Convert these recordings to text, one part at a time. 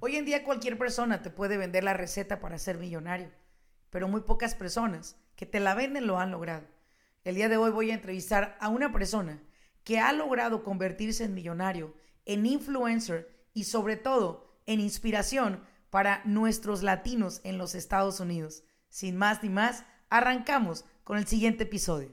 Hoy en día cualquier persona te puede vender la receta para ser millonario, pero muy pocas personas que te la venden lo han logrado. El día de hoy voy a entrevistar a una persona que ha logrado convertirse en millonario, en influencer y sobre todo en inspiración para nuestros latinos en los Estados Unidos. Sin más ni más, arrancamos con el siguiente episodio.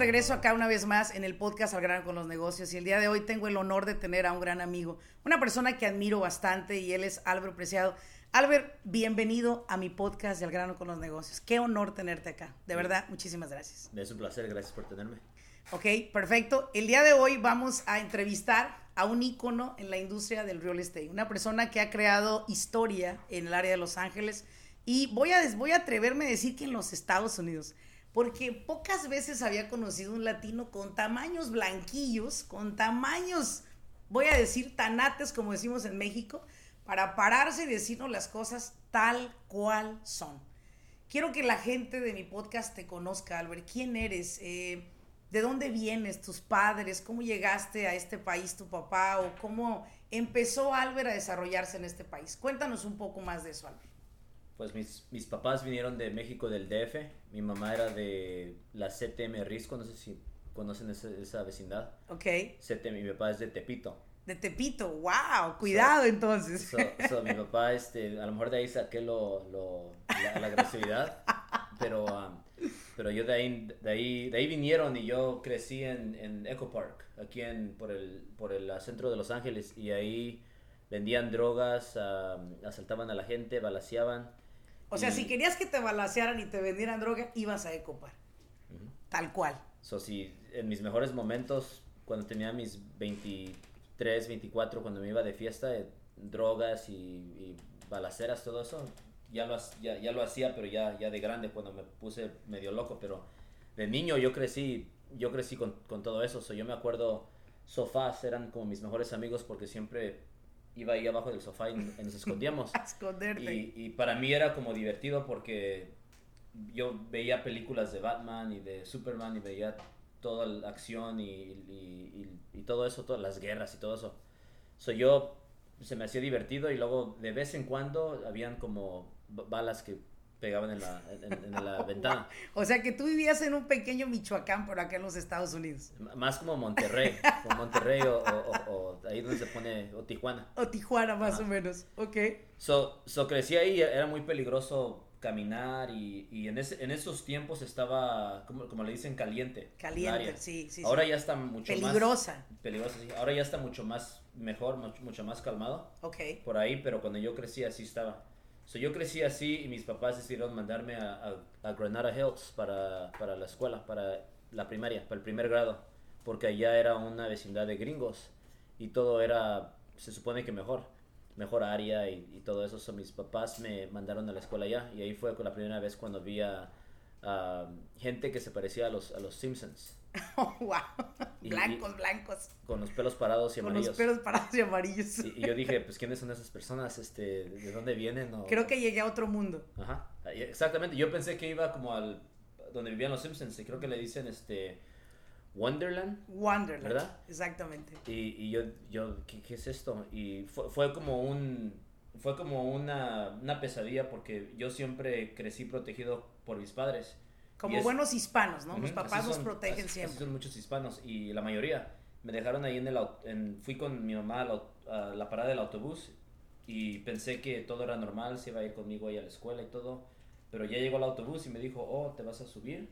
Regreso acá una vez más en el podcast Al Grano con los Negocios y el día de hoy tengo el honor de tener a un gran amigo, una persona que admiro bastante y él es Álvaro Preciado. Albert, bienvenido a mi podcast de Al Grano con los Negocios. Qué honor tenerte acá. De verdad, muchísimas gracias. Es un placer, gracias por tenerme. Ok, perfecto. El día de hoy vamos a entrevistar a un ícono en la industria del real estate, una persona que ha creado historia en el área de Los Ángeles y voy a, voy a atreverme a decir que en los Estados Unidos porque pocas veces había conocido un latino con tamaños blanquillos, con tamaños, voy a decir, tanates, como decimos en México, para pararse y decirnos las cosas tal cual son. Quiero que la gente de mi podcast te conozca, Albert. ¿Quién eres? Eh, ¿De dónde vienes? ¿Tus padres? ¿Cómo llegaste a este país, tu papá? ¿O cómo empezó Albert a desarrollarse en este país? Cuéntanos un poco más de eso, Albert. Pues mis, mis papás vinieron de México del DF. Mi mamá era de la CTM Risco, no sé si conocen esa, esa vecindad. Ok. CTM, mi papá es de Tepito. De Tepito, wow, cuidado entonces. So, so, mi papá, este, a lo mejor de ahí saqué lo, lo, la, la agresividad, pero, um, pero yo de ahí, de, ahí, de ahí vinieron y yo crecí en, en Echo Park, aquí en, por, el, por el centro de Los Ángeles, y ahí vendían drogas, um, asaltaban a la gente, balaseaban. O sea, si querías que te balacearan y te vendieran droga, ibas a Ecopar. Uh -huh. Tal cual. So, si en mis mejores momentos, cuando tenía mis 23, 24, cuando me iba de fiesta, eh, drogas y, y, balaceras, todo eso, ya lo, ya, ya lo hacía, pero ya, ya de grande, cuando me puse medio loco. Pero de niño yo crecí, yo crecí con, con todo eso. So, yo me acuerdo, sofás eran como mis mejores amigos porque siempre iba ahí abajo del sofá y, nos escondíamos. A esconderte. Y, y, para mí era como divertido porque yo veía películas de Batman y de Superman y veía toda la acción y, y, y todo eso, todas las guerras y todo eso. So yo se me hacía divertido y luego de vez en cuando habían como balas que pegaban en la, en, en la ventana. O sea que tú vivías en un pequeño Michoacán por acá en los Estados Unidos. Más como Monterrey, como Monterrey o, o, o, ahí donde se pone, o Tijuana. O Tijuana más Ajá. o menos, ok. So, so crecí ahí, era muy peligroso caminar y, y en, ese, en esos tiempos estaba, como, como le dicen, caliente. Caliente, sí, sí. Ahora sí. ya está mucho peligrosa. más... Peligrosa. Sí. Ahora ya está mucho más mejor, mucho, mucho más calmado. Ok. Por ahí, pero cuando yo crecí así estaba. So, yo crecí así y mis papás decidieron mandarme a, a, a Granada Hills para, para, la escuela, para la primaria, para el primer grado, porque allá era una vecindad de gringos y todo era, se supone que mejor, mejor área y, todo eso. So, mis papás me mandaron a la escuela allá y ahí fue la primera vez cuando vi a, a gente que se parecía a los, a los Simpsons. Oh, wow. Blancos, y, blancos. Con los pelos parados y con amarillos. Con los pelos parados y amarillos. Y, y, yo dije, pues, ¿quiénes son esas personas? Este, ¿De dónde vienen? O... Creo que llegué a otro mundo. Ajá. Exactamente. Yo pensé que iba como al... Donde vivían los Simpsons. Y creo que le dicen, este... Wonderland. Wonderland. ¿Verdad? Exactamente. Y, y yo, yo ¿qué, ¿qué, es esto? Y fue, fue como un... Fue como una, una pesadilla porque yo siempre crecí protegido por mis padres. Como es, buenos hispanos, ¿no? Uh -huh, Los papás son, nos protegen así, siempre. Así son muchos hispanos y la mayoría. Me dejaron ahí en el en, fui con mi mamá a la, a la, parada del autobús y pensé que todo era normal, se iba a ir conmigo ahí a la escuela y todo. Pero ya llegó el autobús y me dijo, oh, ¿te vas a subir?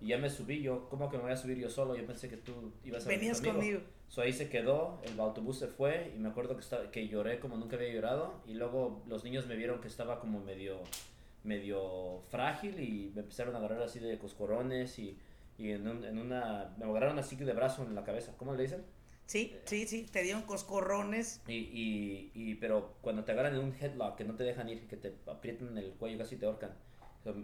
Y ya me subí, yo, ¿cómo que me voy a subir yo solo? Yo pensé que tú ibas a Venías conmigo. conmigo. So, ahí se quedó, el autobús se fue y me acuerdo que, estaba, que lloré como nunca había llorado. Y luego los niños me vieron que estaba como medio medio frágil y me empezaron a agarrar así de coscorrones y, y en, un- en una... Me agarraron así de brazo en la cabeza. ¿Cómo le dicen? Sí, sí, sí, te dieron coscorrones. Y, y, y, pero cuando te agarran en un headlock, que no te dejan ir, que te aprietan el cuello, casi te ahorcan.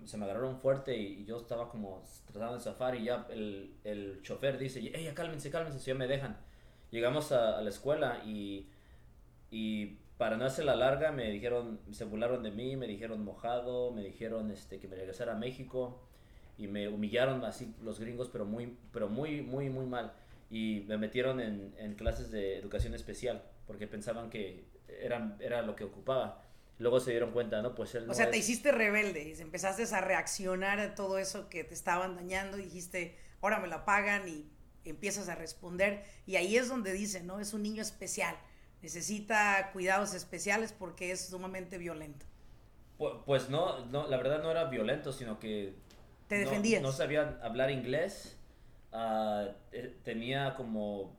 Se, me agarraron fuerte y, yo estaba como tratando de zafar y ya el, el chofer dice, hey, cálmense, cálmense, si ya me dejan. Llegamos a, a la escuela y, y para no hacer la larga me dijeron, se burlaron de mí, me dijeron mojado, me dijeron este, que me regresara a México y me humillaron así los gringos, pero muy, pero muy, muy, muy mal. Y me metieron en, en clases de educación especial porque pensaban que era, era lo que ocupaba. Luego se dieron cuenta, no, pues él no O sea, te es- hiciste rebelde, y empezaste a reaccionar a todo eso que te estaban dañando, y dijiste, ahora me la pagan y empiezas a responder. Y ahí es donde dice, ¿no? Es un niño especial, necesita cuidados especiales porque es sumamente violento. Pu- Pues no, no, la verdad no era violento, sino que Te no- defendías. No, sabía hablar inglés, eh, tenía como,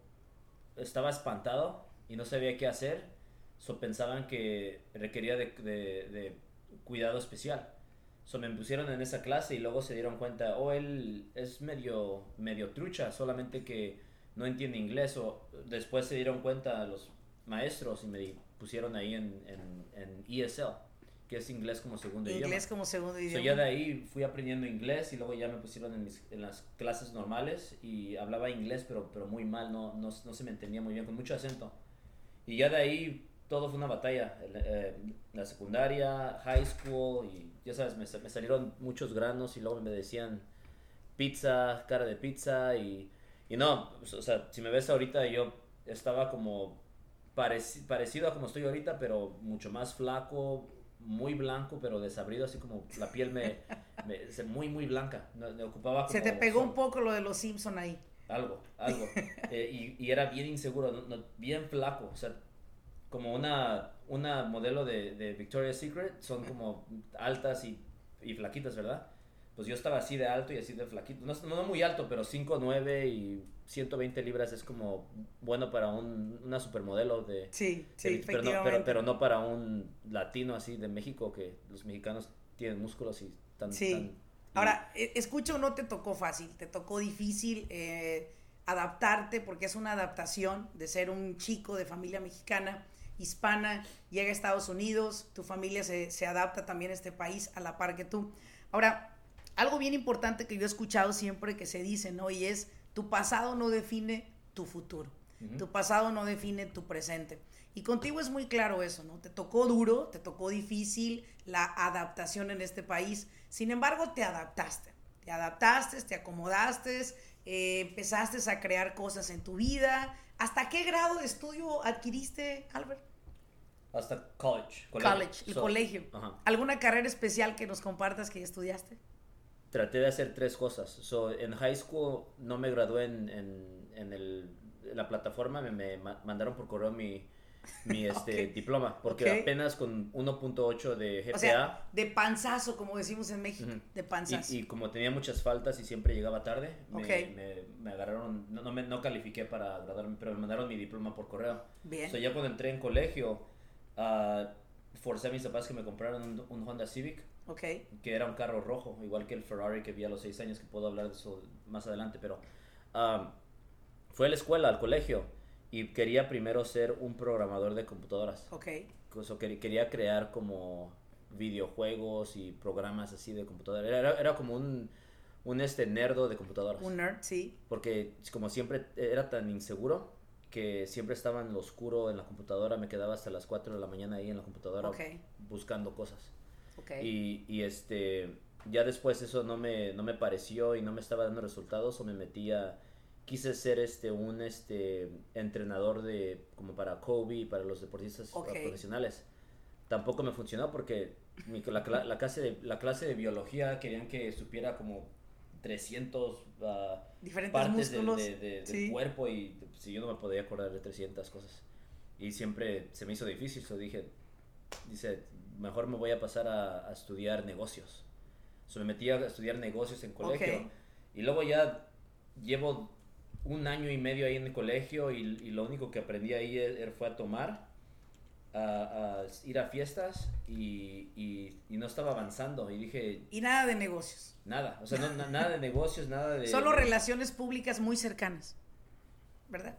estaba espantado y no sabía qué hacer, so pensaban que requería de, de- de cuidado especial. So me pusieron en esa clase y luego se dieron cuenta, oh, él es medio, medio trucha, solamente que no entiende inglés. O después se dieron cuenta los maestros y me pusieron ahí en, en, en ESL, que es inglés como segundo idioma. Inglés como segundo So, idioma. ya de ahí fui aprendiendo inglés y luego ya me pusieron en, mis- en las clases normales y hablaba inglés pero, pero muy mal, no, no, no se me entendía muy bien, con mucho acento. Y ya de ahí todo fue una batalla, eh, la secundaria, high school y ya sabes, me, me salieron muchos granos y luego me decían pizza, cara de pizza y, y no, o sea, si me ves ahorita yo estaba como pareci- parecido a como estoy ahorita, pero mucho más flaco, muy blanco, pero desabrido, así como la piel me, me- se- muy, muy blanca. Me, me ocupaba Se como te pegó sol. un poco lo de los Simpson ahí. Algo, algo. Eh, y, y era bien inseguro, no- no, bien flaco. O sea, como una, una modelo de, de Victoria's Secret, son como altas y, y flaquitas, ¿verdad? Pues yo estaba así de alto y así de flaquito. No, no muy alto, pero 5'9 y 120 libras es como bueno para un, una supermodelo de... Sí, sí, de- pero, no, pero, pero no para un latino así de México, que los mexicanos tienen músculos y tan... Sí. tan- Ahora, e- escucho, no te tocó fácil, te tocó difícil eh, adaptarte porque es una adaptación de ser un chico de familia mexicana, hispana, llega a Estados Unidos, tu familia se, se adapta también a este país a la par que tú. Ahora, algo bien importante que yo he escuchado siempre que se dice, ¿no? Y es, tu pasado no define tu futuro. Tu pasado no define tu presente. Y contigo es muy claro eso, ¿no? Te tocó duro, te tocó difícil la adaptación en este país. Sin embargo, te adaptaste. Te adaptaste, te acomodaste, eh, empezaste a crear cosas en tu vida. ¿Hasta qué grado de estudio adquiriste, Albert? Hasta college. College, el So, colegio. ¿Alguna carrera especial que nos compartas que estudiaste? Traté de hacer tres cosas. So, en high school no me gradué en, en, en el, en la plataforma, me, me ma- mandaron por correo mi, mi este, diploma, porque apenas con 1.8 de GPA O sea, de panzazo, como decimos en México. De panzazo. y, y como tenía muchas faltas y siempre llegaba tarde, me, me, me agarraron, no, no, me, no califiqué para graduarme, pero me mandaron mi diploma por correo. Bien. So, ya cuando entré en colegio, ah, forcé a mis papás que me compraran un, un Honda Civic ok. que era un carro rojo, igual que el Ferrari que vi a los 6 años, que puedo hablar de eso más adelante, pero um, fue a la escuela, al colegio, y quería primero ser un programador de computadoras. Ok. So, quer- quería crear como videojuegos y programas así de computadora. Era, era como un, un este nerdo de computadoras. Un nerd, sí. Porque como siempre era tan inseguro que siempre estaba en lo oscuro en la computadora, me quedaba hasta las 4 de la mañana ahí en la computadora buscando cosas. Ok. Y, y este, ya después eso no me, no me pareció y no me estaba dando resultados o me metía, quise ser este, un este, entrenador de, como para Kobe y para los deportistas Ok. profesionales. Tampoco me funcionó porque mi- la, la clase de, la clase de biología querían que supiera como 300 ah, Diferentes partes del, músculos. de- de- del sí. cuerpo y si yo no me podía acordar de 300 cosas. Y siempre se me hizo difícil, so dije, dice, mejor me voy a pasar a, a estudiar negocios. So me metí a estudiar negocios en colegio. Ok. Y luego ya llevo un año y medio ahí en el colegio y, y lo único que aprendí ahí e- er- fue a tomar. A, ir a fiestas y, y, no estaba avanzando. Y dije... Y nada de negocios. Nada, o sea, nada de negocios, nada de... Solo relaciones públicas muy cercanas, ¿verdad?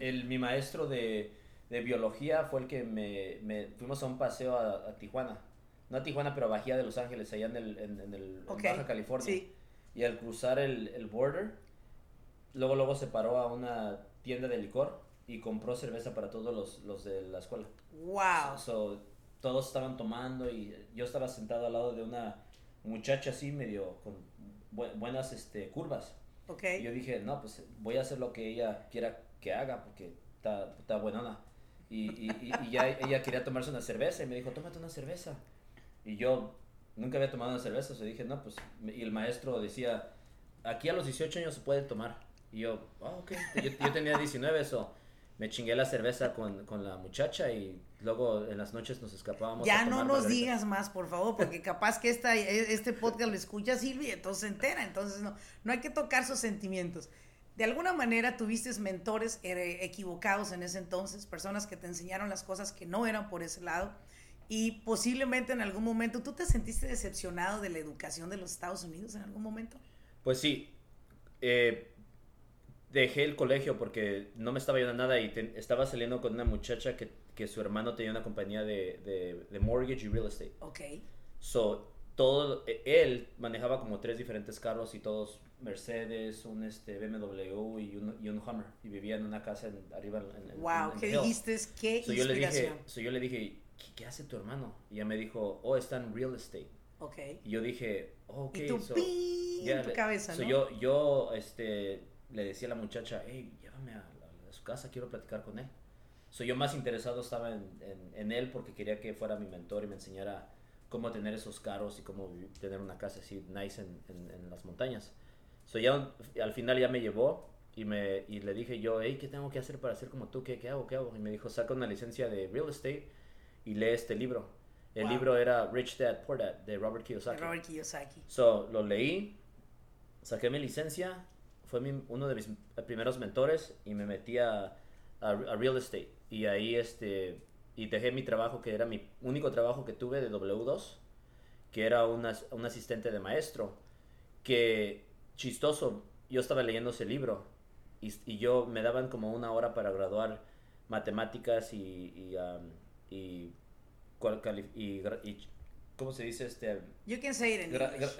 el, mi maestro de, de, biología fue el que me, me fuimos a un paseo a, Tijuana. No a Tijuana, pero a Bahía de Los Ángeles, allá en, el, en, el, Baja California. Sí. Y al cruzar el, el border, luego, luego se paró a una tienda de licor y compró cerveza para todos los, los de la escuela. ¡Wow! todos estaban tomando y yo estaba sentado al lado de una muchacha así medio con buenas este, curvas. Okay. Y yo dije, no, pues voy a hacer lo que ella quiera que haga porque está, está buenona. Y, y, y, ya ella quería tomarse una cerveza y me dijo, tómate una cerveza. Y yo nunca había tomado una cerveza, o dije, no, pues, y el maestro decía, aquí a los 18 años se puede tomar. Y yo, ah, ok, yo, yo tenía 19, eso me chingué la cerveza con, con, la muchacha y luego en las noches nos escapábamos. Ya no nos digas más, por favor, porque capaz que esta, e, este podcast lo escucha Silvia y entonces se entera, entonces no, no hay que tocar sus sentimientos. De alguna manera tuviste mentores equivocados en ese entonces, personas que te enseñaron las cosas que no eran por ese lado y posiblemente en algún momento tú te sentiste decepcionado de la educación de los Estados Unidos en algún momento. Pues sí, eh, dejé el colegio porque no me estaba ayudando nada y estaba saliendo con una muchacha que, que su hermano tenía una compañía de, de, mortgage y real estate. Ok. So, todo, e, él manejaba como tres diferentes carros y todos Mercedes, un este BMW y un, y un Hummer. Y vivía en una casa arriba en, el Wow, ¿qué dijiste? ¿Qué so, Yo le dije, yo le dije, ¿qué, hace tu hermano? Y ella me dijo, oh, está en real estate. Ok. Y yo dije, oh, ok. Y tu so, en tu cabeza, ¿no? yo, yo, este le decía a la muchacha, hey, llévame a, su casa, quiero platicar con él. Soy yo más interesado estaba en, en, él porque quería que fuera mi mentor y me enseñara cómo tener esos carros y cómo tener una casa así nice en, en las montañas. So ya, al final ya me llevó y, me, y le dije yo, hey, ¿qué tengo que hacer para ser como tú? ¿Qué, ¿Qué hago? ¿Qué hago? Y me dijo, saca una licencia de real estate y lee este libro. El libro era Rich Dad Poor Dad de Robert Kiyosaki. Robert Kiyosaki. So, lo leí, saqué mi licencia fue uno de mis primeros mentores y me metí a, real estate. Y ahí este, y dejé mi trabajo, que era mi único trabajo que tuve de W2, que era una, un asistente de maestro, que chistoso, yo estaba leyendo ese libro y, yo me daban como una hora para graduar matemáticas y, um, y ¿cómo se dice? Este, you can say it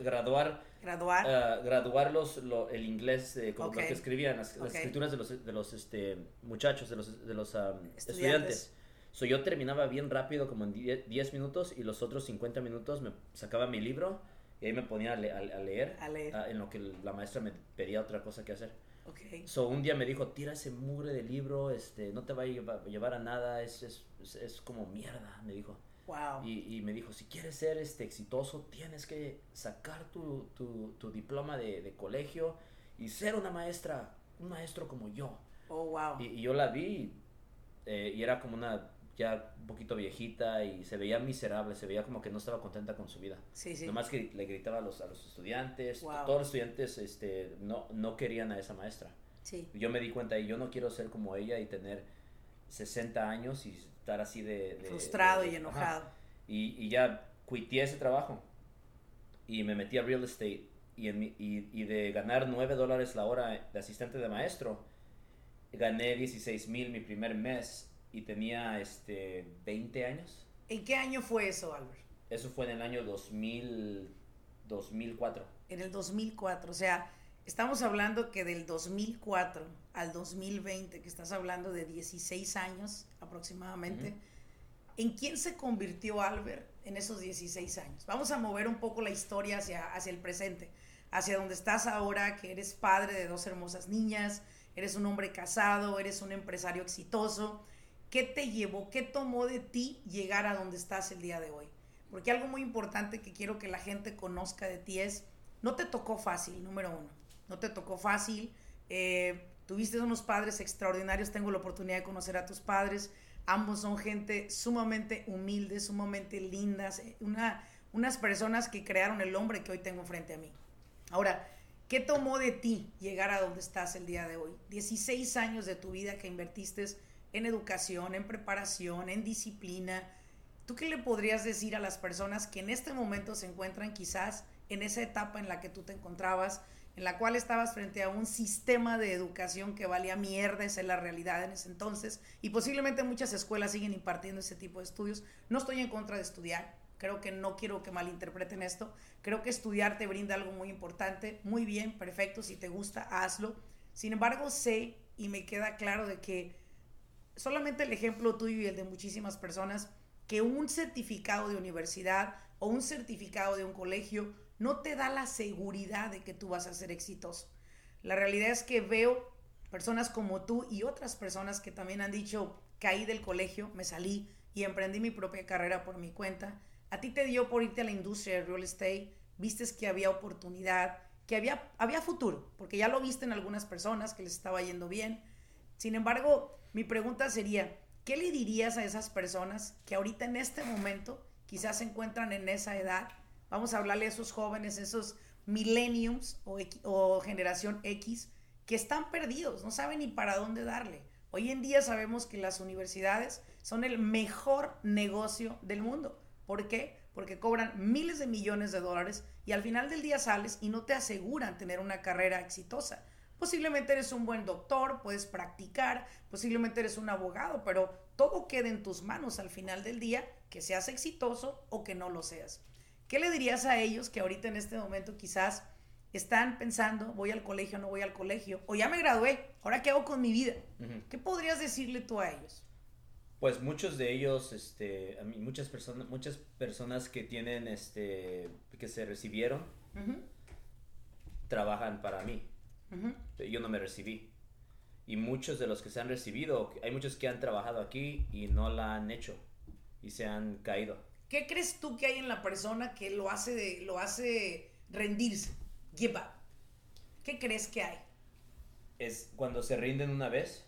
graduar graduar. uh, graduar los, el inglés como lo que escribían las, escrituras de los, de los este, muchachos de los, de los um, estudiantes, So, yo terminaba bien rápido como en 10 minutos y los otros 50 minutos me sacaba mi libro y ahí me ponía a, leer, a leer. Uh, en lo que la maestra me pedía otra cosa que hacer. Okay. so un día me dijo tira ese mugre de libro este no te va a llevar, a nada es, es, es como mierda me dijo y, me dijo, si quieres ser este, exitoso, tienes que sacar tu, tu, diploma de, de, colegio y ser una maestra, un maestro como yo. Oh, wow. Y, yo la vi eh, y era como una ya un poquito viejita y se veía miserable, se veía como que no estaba contenta con su vida. Sí, sí. Nomás que le gritaba a los, a los estudiantes, todos los estudiantes este, no, no querían a esa maestra. Sí. Yo me di cuenta y yo no quiero ser como ella y tener 60 años y estar así de... Frustrado y enojado. Y, y, ya cuité ese trabajo y me metí a real estate y, en y, y, de ganar 9 dólares la hora de asistente de maestro, gané 16 mil mi primer mes y tenía este 20 años. ¿En qué año fue eso, Albert? Eso fue en el año 2000, 2004. En el 2004, o sea, estamos hablando que del 2004 al 2020, que estás hablando de 16 años aproximadamente, ¿en quién se convirtió Albert en esos 16 años? Vamos a mover un poco la historia hacia, hacia el presente, hacia donde estás ahora, que eres padre de dos hermosas niñas, eres un hombre casado, eres un empresario exitoso. ¿Qué te llevó, qué tomó de ti llegar a donde estás el día de hoy? Porque algo muy importante que quiero que la gente conozca de ti es, no te tocó fácil, número uno, no te tocó fácil. Eh, Tuviste unos padres extraordinarios, tengo la oportunidad de conocer a tus padres. Ambos son gente sumamente humilde, sumamente lindas, eh, una, unas personas que crearon el hombre que hoy tengo frente a mí. Ahora, ¿qué tomó de ti llegar a donde estás el día de hoy? 16 años de tu vida que invertiste en educación, en preparación, en disciplina. ¿Tú qué le podrías decir a las personas que en este momento se encuentran quizás en esa etapa en la que tú te encontrabas, en la cual estabas frente a un sistema de educación que valía mierda, esa es la realidad en ese entonces, y posiblemente muchas escuelas siguen impartiendo ese tipo de estudios. No estoy en contra de estudiar, creo que no quiero que malinterpreten esto, creo que estudiar te brinda algo muy importante, muy bien, perfecto, si te gusta, hazlo. Sin embargo, sé y me queda claro de que solamente el ejemplo tuyo y el de muchísimas personas, que un certificado de universidad o un certificado de un colegio no te da la seguridad de que tú vas a ser exitoso. La realidad es que veo personas como tú y otras personas que también han dicho, caí del colegio, me salí y emprendí mi propia carrera por mi cuenta. A ti te dio por irte a la industria del real estate, vistes que había oportunidad, que había, había futuro, porque ya lo viste en algunas personas que les estaba yendo bien. Sin embargo, mi pregunta sería, ¿qué le dirías a esas personas que ahorita en este momento quizás se encuentran en esa edad Vamos a hablarle a esos jóvenes, esos millenniums o, generación X, que están perdidos, no saben ni para dónde darle. Hoy en día sabemos que las universidades son el mejor negocio del mundo. ¿Por qué? Porque cobran miles de millones de dólares y al final del día sales y no te aseguran tener una carrera exitosa. Posiblemente eres un buen doctor, puedes practicar, posiblemente eres un abogado, pero todo queda en tus manos al final del día, que seas exitoso o que no lo seas. ¿Qué le dirías a ellos que ahorita en este momento quizás están pensando, voy al colegio, no voy al colegio, o ya me gradué, ahora qué hago con mi vida? ¿Qué podrías decirle tú a ellos? Pues muchos de ellos, este, a mí, muchas personas, muchas personas que tienen, este, que se recibieron, trabajan para mí. Yo no me recibí. Y muchos de los que se han recibido, hay muchos que han trabajado aquí y no la han hecho y se han caído. ¿Qué crees tú que hay en la persona que lo hace, de, lo hace rendirse? Give up. ¿Qué crees que hay? Es cuando se rinden una vez,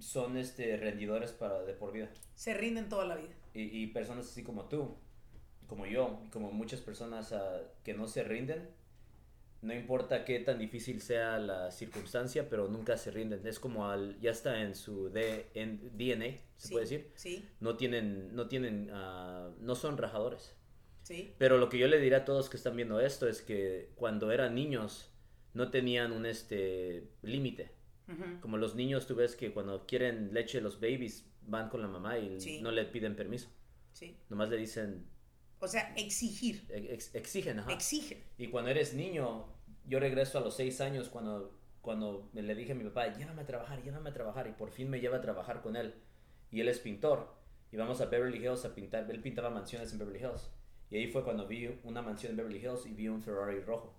son este, rendidores para de por vida. Se rinden toda la vida. Y, personas así como tú, como yo, como muchas personas ah, que no se rinden, no importa qué tan difícil sea la circunstancia, pero nunca se rinden. Es como al, ya está en su DNA, se puede decir. Sí. No tienen, no tienen, uh, no son rajadores. Sí. Pero lo que yo le diré a todos que están viendo esto es que cuando eran niños no tenían un este límite. Como los niños, tú ves que cuando quieren leche los babies van con la mamá y no le piden permiso. Sí. Nomás le dicen, o sea, exigir. exigen, ajá. Exigen. Y cuando eres niño, yo regreso a los seis años cuando, cuando le dije a mi papá, llévame a trabajar, llévame a trabajar. Y por fin me lleva a trabajar con él. Y él es pintor. Y vamos a Beverly Hills a pintar. Él pintaba mansiones en Beverly Hills. Y ahí fue cuando vi una mansión en Beverly Hills y vi un Ferrari rojo.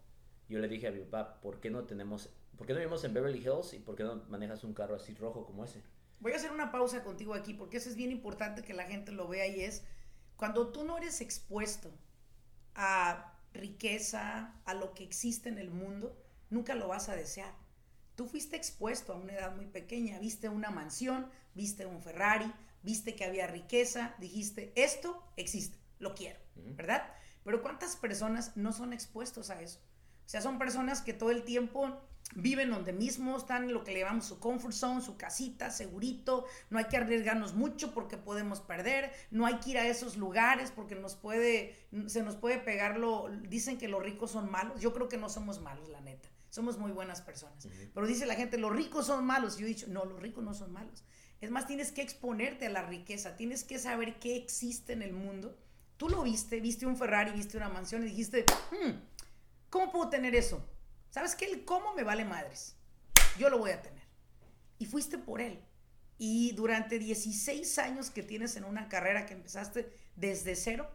Yo le dije a mi papá, ¿por qué no tenemos, por qué no vivimos en Beverly Hills y por qué no manejas un carro así rojo como ese? Voy a hacer una pausa contigo aquí porque eso es bien importante que la gente lo vea y es cuando tú no eres expuesto a riqueza, a lo que existe en el mundo, nunca lo vas a desear. Tú fuiste expuesto a una edad muy pequeña, viste una mansión, viste un Ferrari, viste que había riqueza, dijiste, esto existe, lo quiero, ¿verdad? Pero ¿cuántas personas no son expuestos a eso? O sea, son personas que todo el tiempo viven donde mismo, están en lo que le llamamos su comfort zone, su casita, segurito, no hay que arriesgarnos mucho porque podemos perder, no hay que ir a esos lugares porque nos puede, se nos puede pegar lo, dicen que los ricos son malos, yo creo que no somos malos, la neta, somos muy buenas personas, pero dice la gente, los ricos son malos, yo he dicho, no, los ricos no son malos, es más, tienes que exponerte a la riqueza, tienes que saber qué existe en el mundo, tú lo viste, viste un Ferrari, viste una mansión y dijiste, hmm, ¿cómo puedo tener eso? ¿Sabes qué? El cómo me vale madres. Yo lo voy a tener. Y fuiste por él. Y durante 16 años que tienes en una carrera que empezaste desde cero,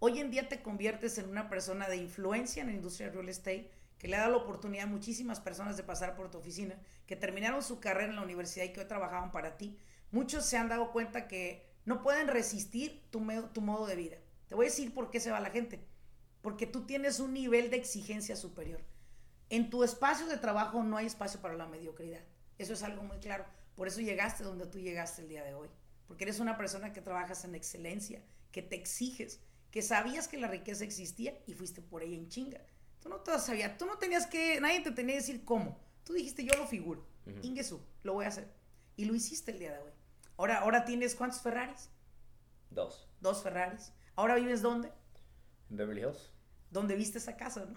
hoy en día te conviertes en una persona de influencia en la industria real estate, que le ha dado la oportunidad a muchísimas personas de pasar por tu oficina, que terminaron su carrera en la universidad y que hoy trabajaban para ti. Muchos se han dado cuenta que no pueden resistir tu, tu modo de vida. Te voy a decir por qué se va la gente. Porque tú tienes un nivel de exigencia superior. En tu espacio de trabajo no hay espacio para la mediocridad. Eso es algo muy claro. Por eso llegaste donde tú llegaste el día de hoy. Porque eres una persona que trabajas en excelencia, que te exiges, que sabías que la riqueza existía y fuiste por ella en chinga. Tú no te sabías, tú no tenías que, nadie te tenía que decir cómo. Tú dijiste, yo lo figuro. Uh lo voy a hacer. Y lo hiciste el día de hoy. Ahora, ahora tienes cuántos Ferraris? Dos. Dos Ferraris. ¿Ahora vives dónde? En Beverly Hills. ¿Dónde viste esa casa? ¿no?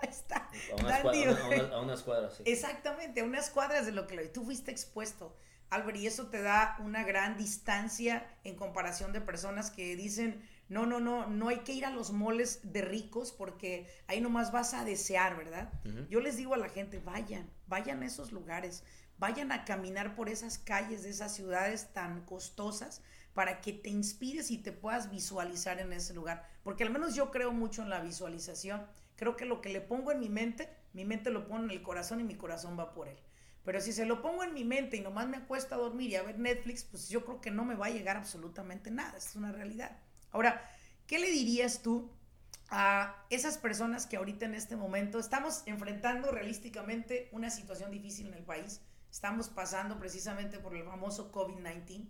Ahí está. A unas, Dandy, una- a unas- cuadras, sí. Exactamente, a unas cuadras de lo que lo- tú fuiste expuesto, Albert, y eso te da una gran distancia en comparación de personas que dicen, no, no, no, no hay que ir a los moles de ricos porque ahí nomás vas a desear, ¿verdad? Yo les digo a la gente, vayan, vayan a esos lugares, vayan a caminar por esas calles de esas ciudades tan costosas para que te inspires y te puedas visualizar en ese lugar. Porque al menos yo creo mucho en la visualización. Creo que lo que le pongo en mi mente, mi mente lo pone en el corazón y mi corazón va por él. Pero si se lo pongo en mi mente y nomás me acuesto a dormir y a ver Netflix, pues yo creo que no me va a llegar absolutamente nada. Es una realidad. Ahora, ¿qué le dirías tú a esas personas que ahorita en este momento estamos enfrentando realísticamente una situación difícil en el país? Estamos pasando precisamente por el famoso COVID-19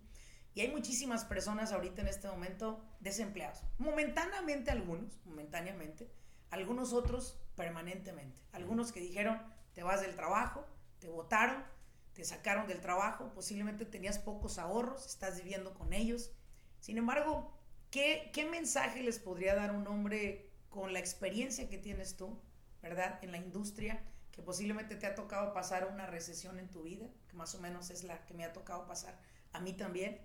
y hay muchísimas personas ahorita en este momento desempleados. Momentáneamente algunos, momentáneamente, algunos otros permanentemente. Algunos que dijeron, te vas del trabajo, te votaron, te sacaron del trabajo, posiblemente tenías pocos ahorros, estás viviendo con ellos. Sin embargo, ¿qué, qué mensaje les podría dar un hombre con la experiencia que tienes tú, ¿verdad? En la industria, que posiblemente te ha tocado pasar una recesión en tu vida, que más o menos es la que me ha tocado pasar a mí también.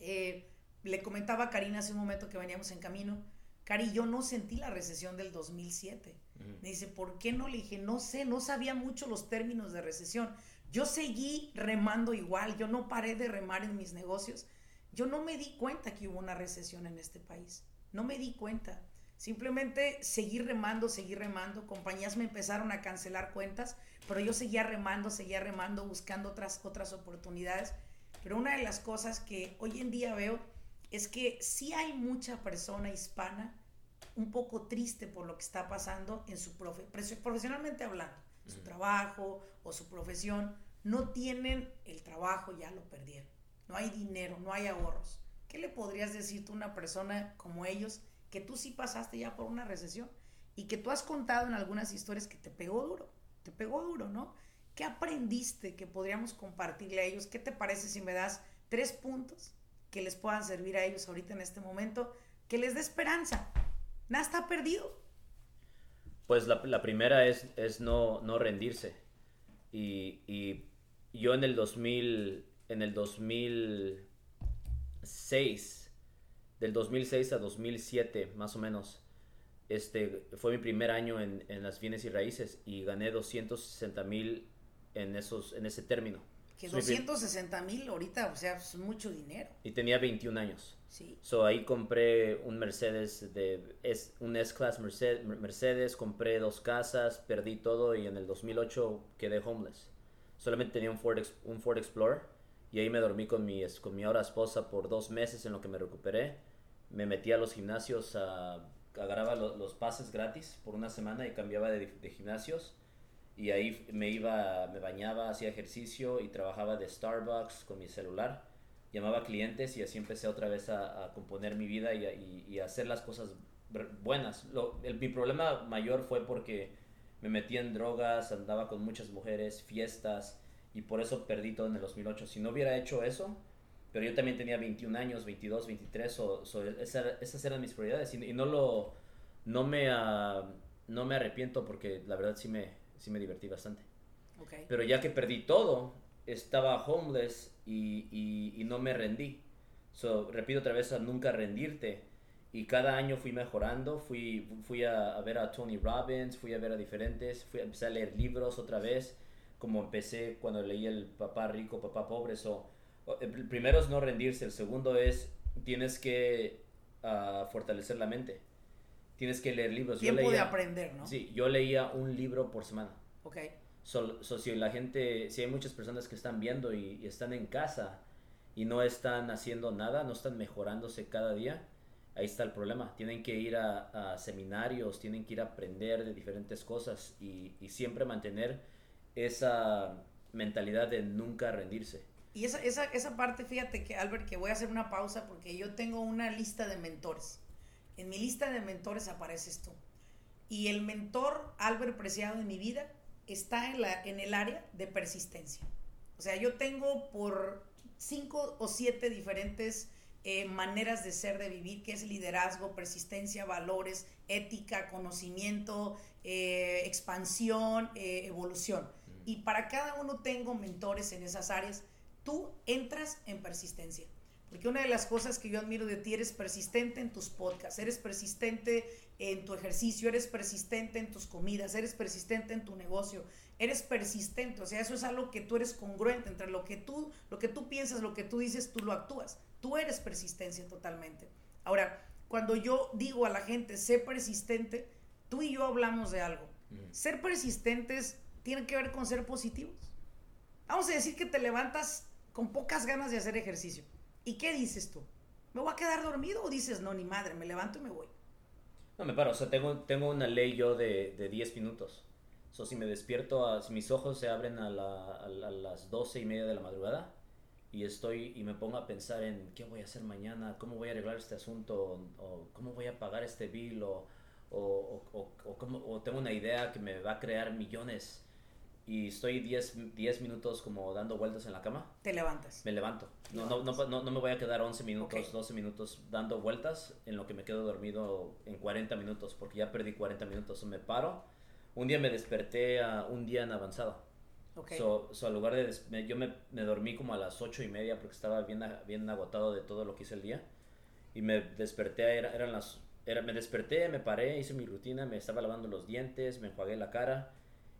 Eh, le comentaba a Karina hace un momento que veníamos en camino, Cari, yo no sentí la recesión del 2007. Ujú. Me dice, ¿por qué no? Le dije, no sé, no sabía mucho los términos de recesión. Yo seguí remando igual, yo no paré de remar en mis negocios. Yo no me di cuenta que hubo una recesión en este país. No me di cuenta. Simplemente seguí remando, seguí remando. Compañías me empezaron a cancelar cuentas, pero yo seguía remando, seguía remando, buscando otras, otras oportunidades. Pero una de las cosas que hoy en día veo es que sí hay mucha persona hispana un poco triste por lo que está pasando en su profe profesionalmente hablando, su trabajo o su profesión, no tienen el trabajo, ya lo perdieron. No hay dinero, no hay ahorros. ¿Qué le podrías decir tú a una persona como ellos que tú sí pasaste ya por una recesión y que tú has contado en algunas historias que te pegó duro, te pegó duro, ¿no? ¿Qué aprendiste que podríamos compartirle a ellos? ¿Qué te parece si me das tres puntos que les puedan servir a ellos ahorita en este momento, que les dé esperanza? Nada está perdido. Pues la, primera es, es no, no rendirse. Y, y yo en el 2000, en el 2006, del 2006 a 2007 más o menos, este fue mi primer año en, en las bienes y raíces y gané 260 mil en, esos, en ese término. Que Es mi prim- 260 mil ahorita, o sea, es mucho dinero. Y tenía 21 años. Sí. So ahí compré un Mercedes de es un S-Class Mercedes, Mercedes, compré dos casas, perdí todo y en el 2008 quedé homeless. Solamente tenía un Ford, un Ford Explorer y ahí me dormí con mi, con mi ahora esposa por dos meses en lo que me recuperé. Me metí a los gimnasios, a, agarraba lo- los pases gratis por una semana y cambiaba de, de gimnasios. Y ahí me iba, me bañaba, hacía ejercicio y trabajaba de Starbucks con mi celular llamaba clientes y así empecé otra vez a, a componer mi vida y a, y- y a hacer las cosas buenas. Lo- el- mi problema mayor fue porque me metí en drogas, andaba con muchas mujeres, fiestas y por eso perdí todo en el 2008. Si no hubiera hecho eso, pero yo también tenía 21 años, 22, 23, o, so esa- esas eran mis prioridades y, y no lo no me ah, no me arrepiento porque la verdad sí me sí me divertí bastante. Pero ya que perdí todo, estaba homeless y, y- y no me rendí. So, repito otra vez a nunca rendirte. Y cada año fui mejorando, fui, fui a, a ver a Tony Robbins, fui a ver a diferentes, fui a empecé a leer libros otra vez, como empecé cuando leí el Papá Rico, Papá Pobre. So, el primero es no rendirse, el segundo es tienes que ah, fortalecer la mente. Tienes que leer libros. Yo Tiempo de leía- aprender, ¿no? Sí, yo leía un libro por semana. Ok. So, so, si la gente, si hay muchas personas que están viendo y, y están en casa y no están haciendo nada, no están mejorándose cada día, ahí está el problema. Tienen que ir a, a seminarios, tienen que ir a aprender de diferentes cosas y, y siempre mantener esa mentalidad de nunca rendirse. Y esa, esa, esa parte, fíjate que, Albert, que voy a hacer una pausa porque yo tengo una lista de mentores. En mi lista de mentores apareces tú. Y el mentor, Albert Preciado en mi vida, está en, la, en el área de persistencia. O sea, yo tengo por cinco o siete diferentes eh, maneras de ser, de vivir, que es liderazgo, persistencia, valores, ética, conocimiento, eh, expansión, eh, evolución. Y para cada uno tengo mentores en esas áreas. Tú entras en persistencia. Porque una de las cosas que yo admiro de ti, eres persistente en tus podcasts, eres persistente en tu ejercicio, eres persistente en tus comidas, eres persistente en tu negocio, eres persistente. O sea, eso es algo que tú eres congruente entre lo que tú, lo que tú piensas, lo que tú dices, tú lo actúas. Tú eres persistencia totalmente. Ahora, cuando yo digo a la gente, sé persistente, tú y yo hablamos de algo. Ser persistentes tiene que ver con ser positivos. Vamos a decir que te levantas con pocas ganas de hacer ejercicio ¿Y qué dices tú? ¿Me voy a quedar dormido o dices, no, ni madre, me levanto y me voy? No, me paro, o sea, tengo, tengo una ley yo de, de 10 minutos. So, si me despierto, si mis ojos se abren a, las 12 y media de la madrugada y estoy y me pongo a pensar en qué voy a hacer mañana, cómo voy a arreglar este asunto, o, cómo voy a pagar este bill, o, o, o, tengo una idea que me va a crear millones y estoy 10, 10 minutos como dando vueltas en la cama. Te levantas. Me levanto. No, no, no, no, me voy a quedar 11 minutos, 12 minutos dando vueltas en lo que me quedo dormido en 40 minutos, porque ya perdí 40 minutos. Me paro. Un día me desperté a un día en avanzado. Okay. So, al lugar de... yo me, me, dormí como a las 8 y media porque estaba bien, bien agotado de todo lo que hice el día. Y me desperté, era, eran las... Era, me desperté, me paré, hice mi rutina, me estaba lavando los dientes, me enjuagué la cara.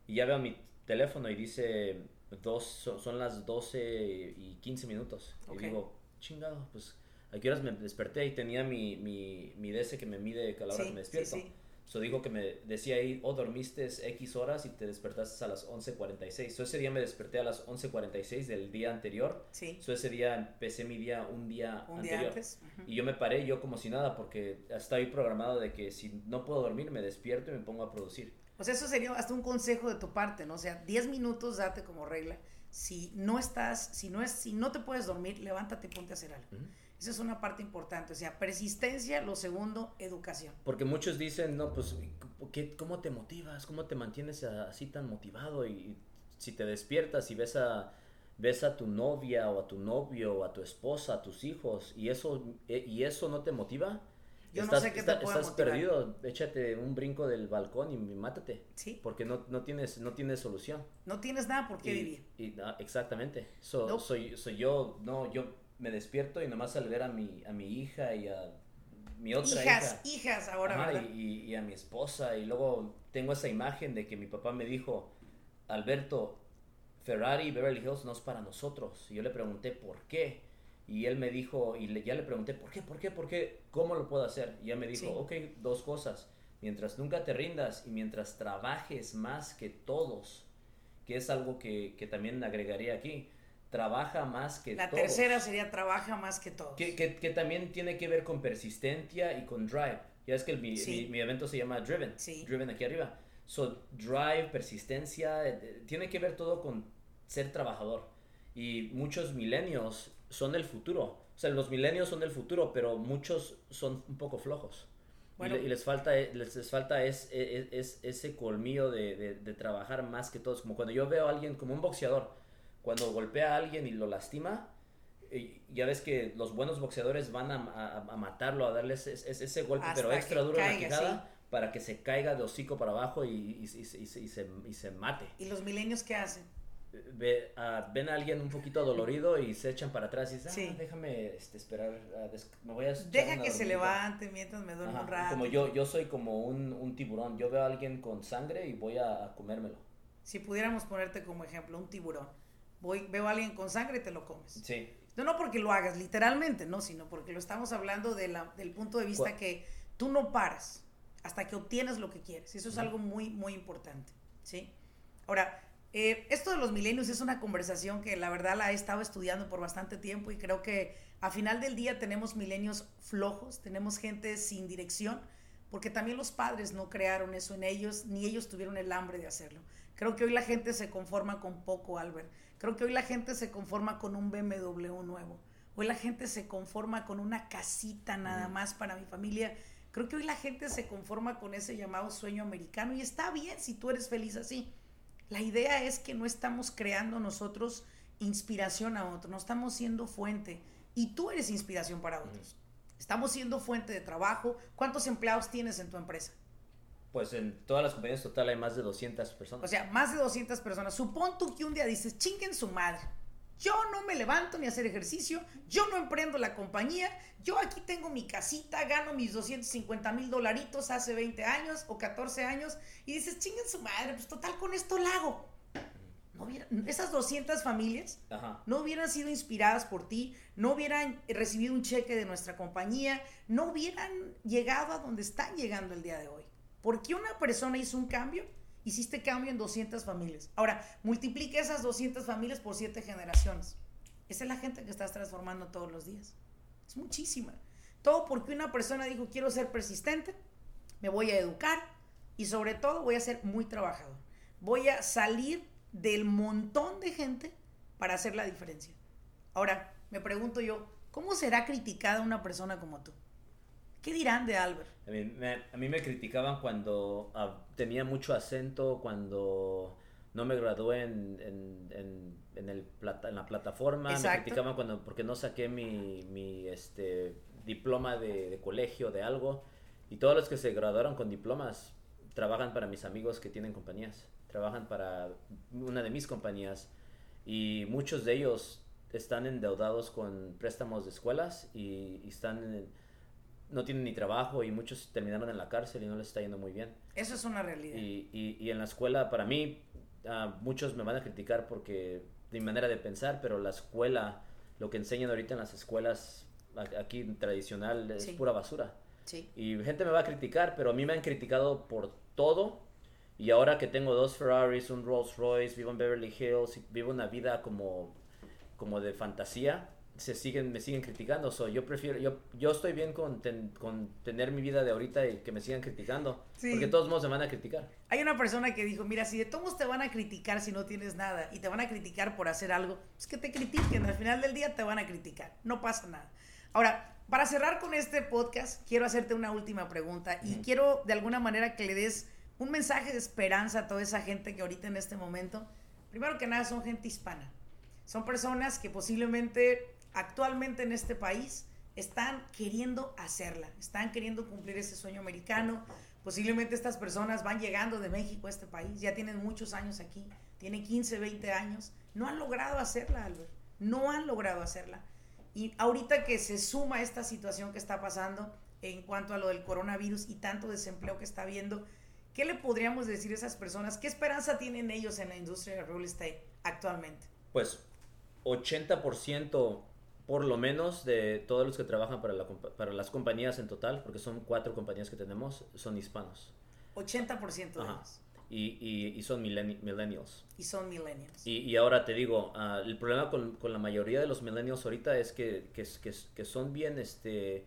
Y ya veo mi teléfono y dice, dos, son las 12 y 15 minutos. Y digo, chingado, pues a qué horas me desperté y tenía mi, mi, mi DS que me mide a la hora que me despierto. Sí, So dijo que me decía ahí, oh, dormiste X horas y te despertaste a las 11.46. So ese día me desperté a las 11.46 del día anterior. Sí. So ese día empecé mi día un día un anterior. Día antes. Y yo me paré yo como si nada porque está ahí programado de que si no puedo dormir me despierto y me pongo a producir. O sea, eso sería hasta un consejo de tu parte, ¿no? O sea, 10 minutos date como regla. Si no estás, si no es, si no te puedes dormir, levántate y ponte a hacer algo. Esa es una parte importante. O sea, persistencia, lo segundo, educación. Porque muchos dicen, no, pues, ¿qué, ¿cómo te motivas? ¿Cómo te mantienes así tan motivado? Y, si te despiertas y ves a, ves a tu novia o a tu novio o a tu esposa, a tus hijos, y eso, eh, y eso no te motiva, yo estás, no sé qué te Estás perdido, échate un brinco del balcón y mátate. Sí. Porque no, no, tienes, no tienes solución. No tienes nada por qué vivir. Y, exactamente. soy, soy yo, no, yo me despierto y nomás al ver a mi, a mi hija y a mi otra hijas, hija. Hijas, ahora, Y, y, a mi esposa. Y luego tengo esa imagen de que mi papá me dijo, Alberto, Ferrari Beverly Hills no es para nosotros. Y yo le pregunté, ¿por qué? Y él me dijo, y le, ya le pregunté, ¿por qué? ¿Por qué? ¿Por qué? ¿Cómo lo puedo hacer? Y ya me dijo, ok, dos cosas. Mientras nunca te rindas y mientras trabajes más que todos, que es algo que, que también agregaría aquí, trabaja más que La todos. La tercera sería trabaja más que todos. Que, que, que, también tiene que ver con persistencia y con drive. Ya es que mi, mi, evento se llama Driven. Driven aquí arriba. So, drive, persistencia, eh, tiene que ver todo con ser trabajador. Y muchos milenios son el futuro. O sea, los milenios son el futuro, pero muchos son un poco flojos. y, les falta, eh, les, falta es, es, es, ese colmillo de, de, trabajar más que todos. Como cuando yo veo a alguien, como un boxeador, cuando golpea a alguien y lo lastima, ya ves que los buenos boxeadores van a, a, matarlo, a darle ese, ese golpe, pero extra duro en la quijada. Para que se caiga de hocico para abajo y, y, y, se, y se mate. ¿Y los milenios qué hacen? Ve, ven a alguien un poquito dolorido y se echan para atrás y dicen, ah, déjame este, esperar, me voy a Deja que se levante mientras me duermo un rato. Como yo, yo soy como un, un, tiburón, yo veo a alguien con sangre y voy a, comérmelo. Si pudiéramos ponerte como ejemplo, un tiburón, voy, veo a alguien con sangre y te lo comes. Sí. No, no porque lo hagas literalmente, no, sino porque lo estamos hablando de la, del punto de vista que tú no paras hasta que obtienes lo que quieres. Eso es algo muy, muy importante, ¿sí? Ahora, eh, esto de los milenios es una conversación que la verdad la he estado estudiando por bastante tiempo y creo que a final del día tenemos milenios flojos, tenemos gente sin dirección, porque también los padres no crearon eso en ellos, ni ellos tuvieron el hambre de hacerlo. Creo que hoy la gente se conforma con poco, Albert. Creo que hoy la gente se conforma con un BMW nuevo. Hoy la gente se conforma con una casita nada más para mi familia. Creo que hoy la gente se conforma con ese llamado sueño americano y está bien si tú eres feliz así. La idea es que no estamos creando nosotros inspiración a otros, no estamos siendo fuente y tú eres inspiración para otros. Estamos siendo fuente de trabajo. ¿Cuántos empleados tienes en tu empresa? Pues en todas las compañías total hay más de 200 personas. O sea, más de 200 personas. Supón tú que un día dices, chinguen su madre. Yo no me levanto ni a hacer ejercicio, yo no emprendo la compañía, yo aquí tengo mi casita, gano mis 250 mil dolaritos hace 20 años o 14 años y dices, chinguen su madre, pues total con esto la hago. No esas 200 familias no hubieran sido inspiradas por ti, no hubieran recibido un cheque de nuestra compañía, no hubieran llegado a donde están llegando el día de hoy. Porque una persona hizo un cambio, hiciste cambio en 200 familias. Ahora, multiplique esas 200 familias por 7 generaciones. Esa es la gente que estás transformando todos los días. Es muchísima. Todo porque una persona dijo, quiero ser persistente, me voy a educar y sobre todo voy a ser muy trabajador. Voy a salir del montón de gente para hacer la diferencia. Ahora, me pregunto yo, ¿cómo será criticada una persona como tú? ¿Qué dirán de Albert? A mí me, criticaban cuando ah, tenía mucho acento, cuando no me gradué en, en, en, el plata, en la plataforma. Me criticaban cuando, porque no saqué mi, mi este, diploma de, de, colegio, de algo. Y todos los que se graduaron con diplomas trabajan para mis amigos que tienen compañías. Trabajan para una de mis compañías. Y muchos de ellos están endeudados con préstamos de escuelas y, y están... No tienen ni trabajo y muchos terminaron en la cárcel y no les está yendo muy bien. Eso es una realidad. Y, y, en la escuela, para mí, uh, muchos me van a criticar porque de mi manera de pensar, pero la escuela, lo que enseñan ahorita en las escuelas aquí tradicional es pura basura. Sí. Y gente me va a criticar, pero a mí me han criticado por todo. Y ahora que tengo dos Ferraris, un Rolls Royce, vivo en Beverly Hills, vivo una vida como, como de fantasía, se siguen, me siguen criticando. So, yo prefiero, yo, yo estoy bien con, con tener mi vida de ahorita y que me sigan criticando. Porque de todos modos se van a criticar. Hay una persona que dijo, mira, si de todos te van a criticar si no tienes nada y te van a criticar por hacer algo, pues que te critiquen. Al final del día te van a criticar. No pasa nada. Ahora, para cerrar con este podcast, quiero hacerte una última pregunta y quiero de alguna manera que le des un mensaje de esperanza a toda esa gente que ahorita en este momento, primero que nada, son gente hispana. Son personas que posiblemente actualmente en este país están queriendo hacerla, están queriendo cumplir ese sueño americano. Posiblemente estas personas van llegando de México a este país, ya tienen muchos años aquí, tienen 15, 20 años, no han logrado hacerla, Albert, no han logrado hacerla. Y ahorita que se suma esta situación que está pasando en cuanto a lo del coronavirus y tanto desempleo que está habiendo, ¿qué le podríamos decir a esas personas? ¿Qué esperanza tienen ellos en la industria del real estate actualmente? Pues 80% por lo menos de todos los que trabajan para, para las compañías en total, porque son cuatro compañías que tenemos, son hispanos. 80% de ellos. Y, y, son millennials. Y son millennials. Y, y ahora te digo, ah, el problema con, con, la mayoría de los millennials ahorita es que, que, que, que son bien este,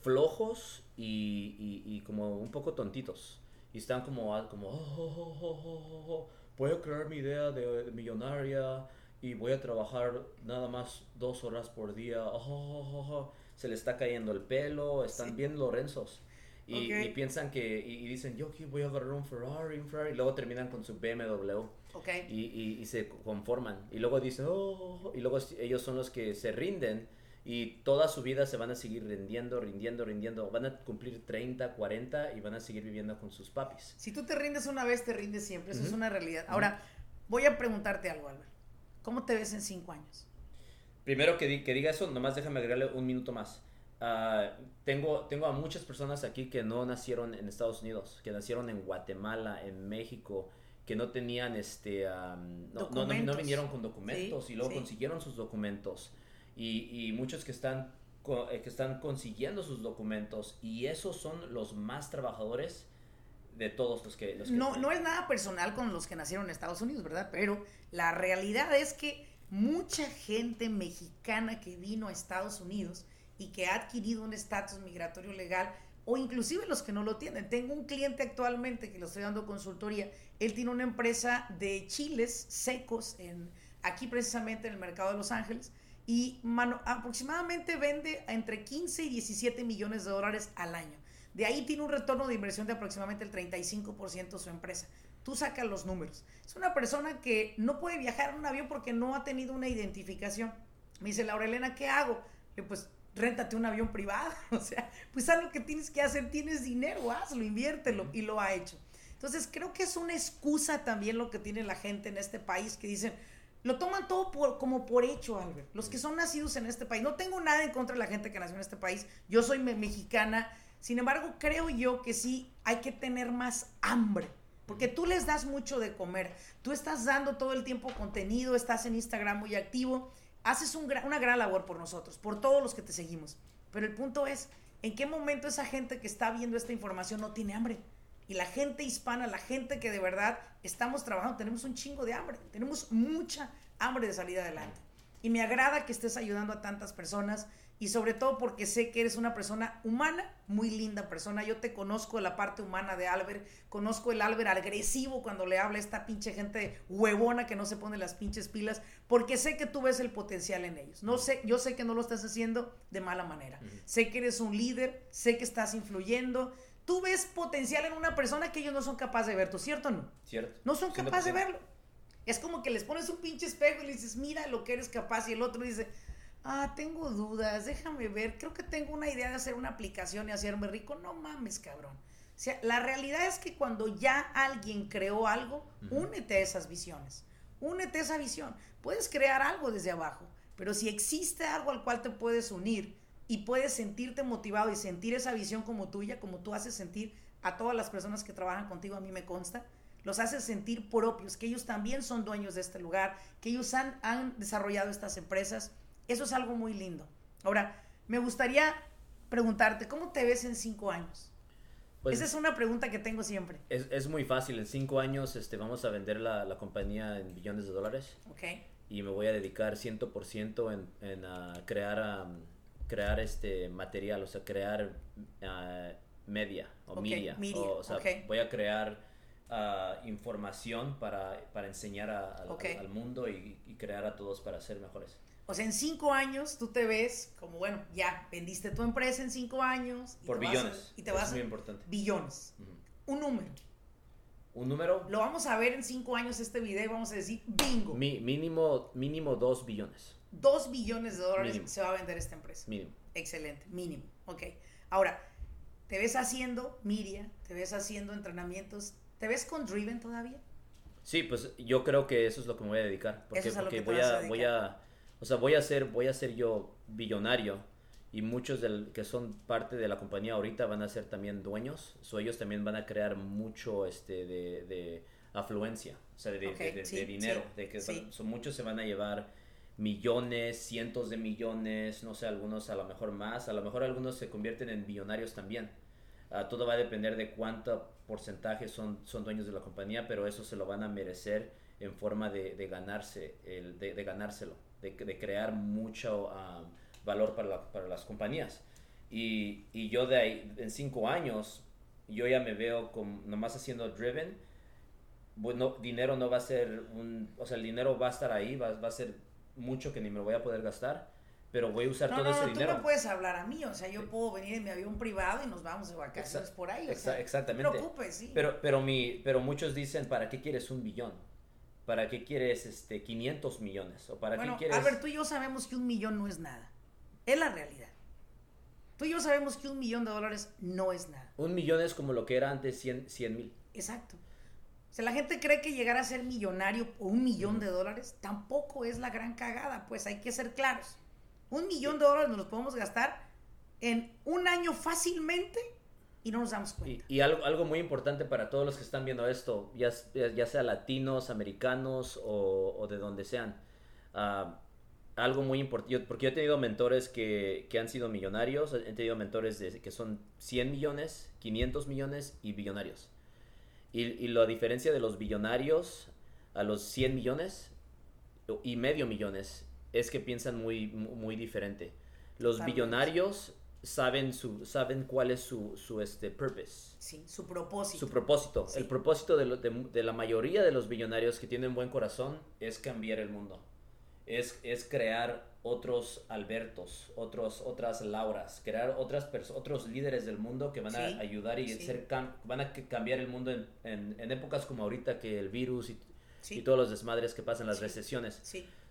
flojos y, y, como un poco tontitos. Y están como, ah, como oh, oh, oh, puedo crear mi idea de millonaria y voy a trabajar nada más dos horas por día. Oh, oh, oh, se le está cayendo el pelo, están bien lorenzos. Y, piensan que, y, dicen, yo aquí voy a agarrar un Ferrari, un Ferrari, y luego terminan con su BMW. Okay. Y, y, se conforman. Y luego dicen, oh, y luego ellos son los que se rinden y toda su vida se van a seguir rindiendo, rindiendo, rindiendo. Van a cumplir 30, 40 y van a seguir viviendo con sus papis. Si tú te rindes una vez, te rindes siempre. Eso es una realidad. Ahora, voy a preguntarte algo, Albert. ¿Cómo te ves en cinco años? Primero que, que diga eso, nomás déjame agregarle un minuto más. Ah, tengo, tengo a muchas personas aquí que no nacieron en Estados Unidos, que nacieron en Guatemala, en México, que no tenían este, no, no, vinieron con documentos y luego consiguieron sus documentos. Y, y muchos que están, eh, que están consiguiendo sus documentos y esos son los más trabajadores de todos los que... no, no es nada personal con los que nacieron en Estados Unidos, ¿verdad? Pero la realidad es que mucha gente mexicana que vino a Estados Unidos y que ha adquirido un estatus migratorio legal, o inclusive los que no lo tienen. Tengo un cliente actualmente que lo estoy dando consultoría. Él tiene una empresa de chiles secos en, aquí precisamente en el mercado de Los Ángeles y aproximadamente vende entre 15 y 17 millones de dólares al año. De ahí tiene un retorno de inversión de aproximadamente el 35% de su empresa. tú sacas los números. Es una persona que no puede viajar en un avión porque no ha tenido una identificación. Me dice, Laura Elena, ¿qué hago? Y pues réntate un avión privado. O sea, pues haz lo que tienes que hacer. Tienes dinero, hazlo, inviértelo. Y lo ha hecho. Entonces, creo que es una excusa también lo que tiene la gente en este país que dicen, lo toman todo por, como por hecho, Albert. Los que son nacidos en este país. No tengo nada en contra de la gente que nació en este país. Yo soy mexicana. Sin embargo, creo yo que sí hay que tener más hambre. Porque tú les das mucho de comer. Tú estás dando todo el tiempo contenido, estás en Instagram muy activo. Haces una gran labor por nosotros, por todos los que te seguimos. Pero el punto es, ¿en qué momento esa gente que está viendo esta información no tiene hambre? Y la gente hispana, la gente que de verdad estamos trabajando, tenemos un chingo de hambre, tenemos mucha hambre de salir adelante. Y me agrada que estés ayudando a tantas personas y sobre todo porque sé que eres una persona humana, muy linda persona. Yo te conozco la parte humana de Albert, conozco el Albert agresivo cuando le habla a esta pinche gente huevona que no se pone las pinches pilas, porque sé que tú ves el potencial en ellos. No sé, yo sé que no lo estás haciendo de mala manera. Sé que eres un líder, sé que estás influyendo, tú ves potencial en una persona que ellos no son capaces de ver, ¿tú cierto o no? Cierto. No son capaces de verlo. Es como que les pones un pinche espejo y le dices, mira lo que eres capaz, y el otro dice, ah, tengo dudas, déjame ver, creo que tengo una idea de hacer una aplicación y hacerme rico. No mames, cabrón. O sea, la realidad es que cuando ya alguien creó algo, únete a esas visiones. Únete a esa visión. Puedes crear algo desde abajo, pero si existe algo al cual te puedes unir, y puedes sentirte motivado y sentir esa visión como tuya, como tú haces sentir a todas las personas que trabajan contigo, a mí me consta, los haces sentir propios, que ellos también son dueños de este lugar, que ellos han, han desarrollado estas empresas. Eso es algo muy lindo. Ahora, me gustaría preguntarte, ¿cómo te ves en cinco años? Pues Esa es una pregunta que tengo siempre. Es, es, muy fácil. En cinco años este, vamos a vender la, la compañía en billones de dólares. Ok. Y me voy a dedicar 100% en, en uh, crear crear este material, o sea, crear uh, media o media. O, sea, voy a crear uh, información para, para enseñar a, al mundo y, crear a todos para ser mejores. O sea, en cinco años tú te ves como, bueno, ya vendiste tu empresa en cinco años. Y Por billones. y te vas es muy importante. Billones. Un número. ¿Un número? Lo vamos a ver en cinco años este video y vamos a decir bingo. Mi, mínimo, mínimo dos billones. 2 billones de dólares se va a vender esta empresa. Mínimo. Excelente, mínimo. Ok. Ahora, ¿te ves haciendo Miria? ¿Te ves haciendo entrenamientos? ¿Te ves con Driven todavía? Sí, pues yo creo que eso es lo que me voy a dedicar. Porque, porque voy, a, voy a, o sea, voy a ser, voy a ser yo billonario y muchos del, que son parte de la compañía ahorita van a ser también dueños. So, ellos también van a crear mucho este, de, afluencia, o sea, de, dinero. de que son, muchos se van a llevar millones, cientos de millones, no sé, algunos a lo mejor más, a lo mejor algunos se convierten en billonarios también. Ah, todo va a depender de cuánto porcentaje son, son dueños de la compañía, pero eso se lo van a merecer en forma de, ganarse, el, de, ganárselo, de, crear mucho ah, valor para, para, las compañías. Y, y, yo de ahí, en cinco años, yo ya me veo nomás haciendo driven. Bueno, dinero no va a ser un, o sea, el dinero va a estar ahí, va, va a ser mucho que ni me voy a poder gastar, pero voy a usar todo ese dinero. No, tú puedes hablar a mí, o sea, yo puedo venir en mi avión privado y nos vamos de vacaciones por ahí. exactamente. No te preocupes, sí. Pero, pero, mi, pero muchos dicen, ¿para qué quieres un billón? ¿Para qué quieres este, 500 millones? ¿O para bueno, qué quieres... Albert, tú y yo sabemos que un millón no es nada. Es la realidad. Tú y yo sabemos que un millón de dólares no es nada. Un millón es como lo que era antes 100 mil. Exacto. O sea, la gente cree que llegar a ser millonario o un millón de dólares tampoco es la gran cagada, pues hay que ser claros. Un millón de dólares nos los podemos gastar en un año fácilmente y no nos damos cuenta. Y, algo, algo, muy importante para todos los que están viendo esto, ya, ya sea latinos, americanos o, de donde sean. Ah, algo muy importante, porque yo he tenido mentores que, que, han sido millonarios, he tenido mentores de, que son 100 millones, 500 millones y billonarios. Y, la diferencia de los billonarios a los 100 millones y medio millones es que piensan muy, muy diferente. Los billonarios saben, su, saben cuál es su, su este, purpose. Sí, su propósito. Su propósito. El propósito de, de, la mayoría de los billonarios que tienen buen corazón es cambiar el mundo. es, es crear otros Albertos, otros, otras Lauras, crear otras otros líderes del mundo que van a ayudar y ser van a cambiar el mundo en, en, épocas como ahorita que el virus y, y todos los desmadres que pasan, las recesiones.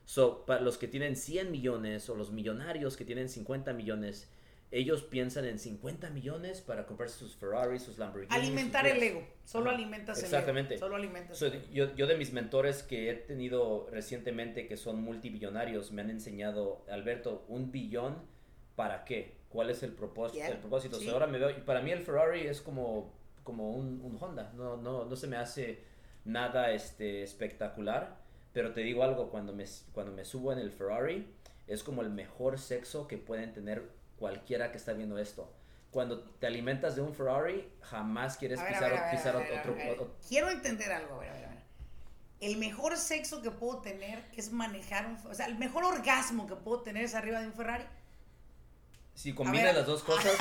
So, para los que tienen 100 millones o los millonarios que tienen 50 millones, ellos piensan en 50 millones para comprarse sus Ferraris, sus Lamborghinis. Alimentar el ego, solo alimentas Exactamente. el ego. Solo alimentas yo, yo, de mis mentores que he tenido recientemente que son multibillonarios me han enseñado, Alberto, un billón, ¿para qué? ¿Cuál es el propósito? El propósito. ahora me veo, para mí el Ferrari es como, como un, un, Honda, no, no, no se me hace nada este, espectacular, pero te digo algo, cuando me, cuando me subo en el Ferrari, es como el mejor sexo que pueden tener cualquiera que está viendo esto. Cuando te alimentas de un Ferrari, jamás quieres pisar, otro, Quiero entender algo, a ver, a ver, El mejor sexo que puedo tener es manejar un... O sea, el mejor orgasmo que puedo tener es arriba de un Ferrari. Si combinas las dos cosas...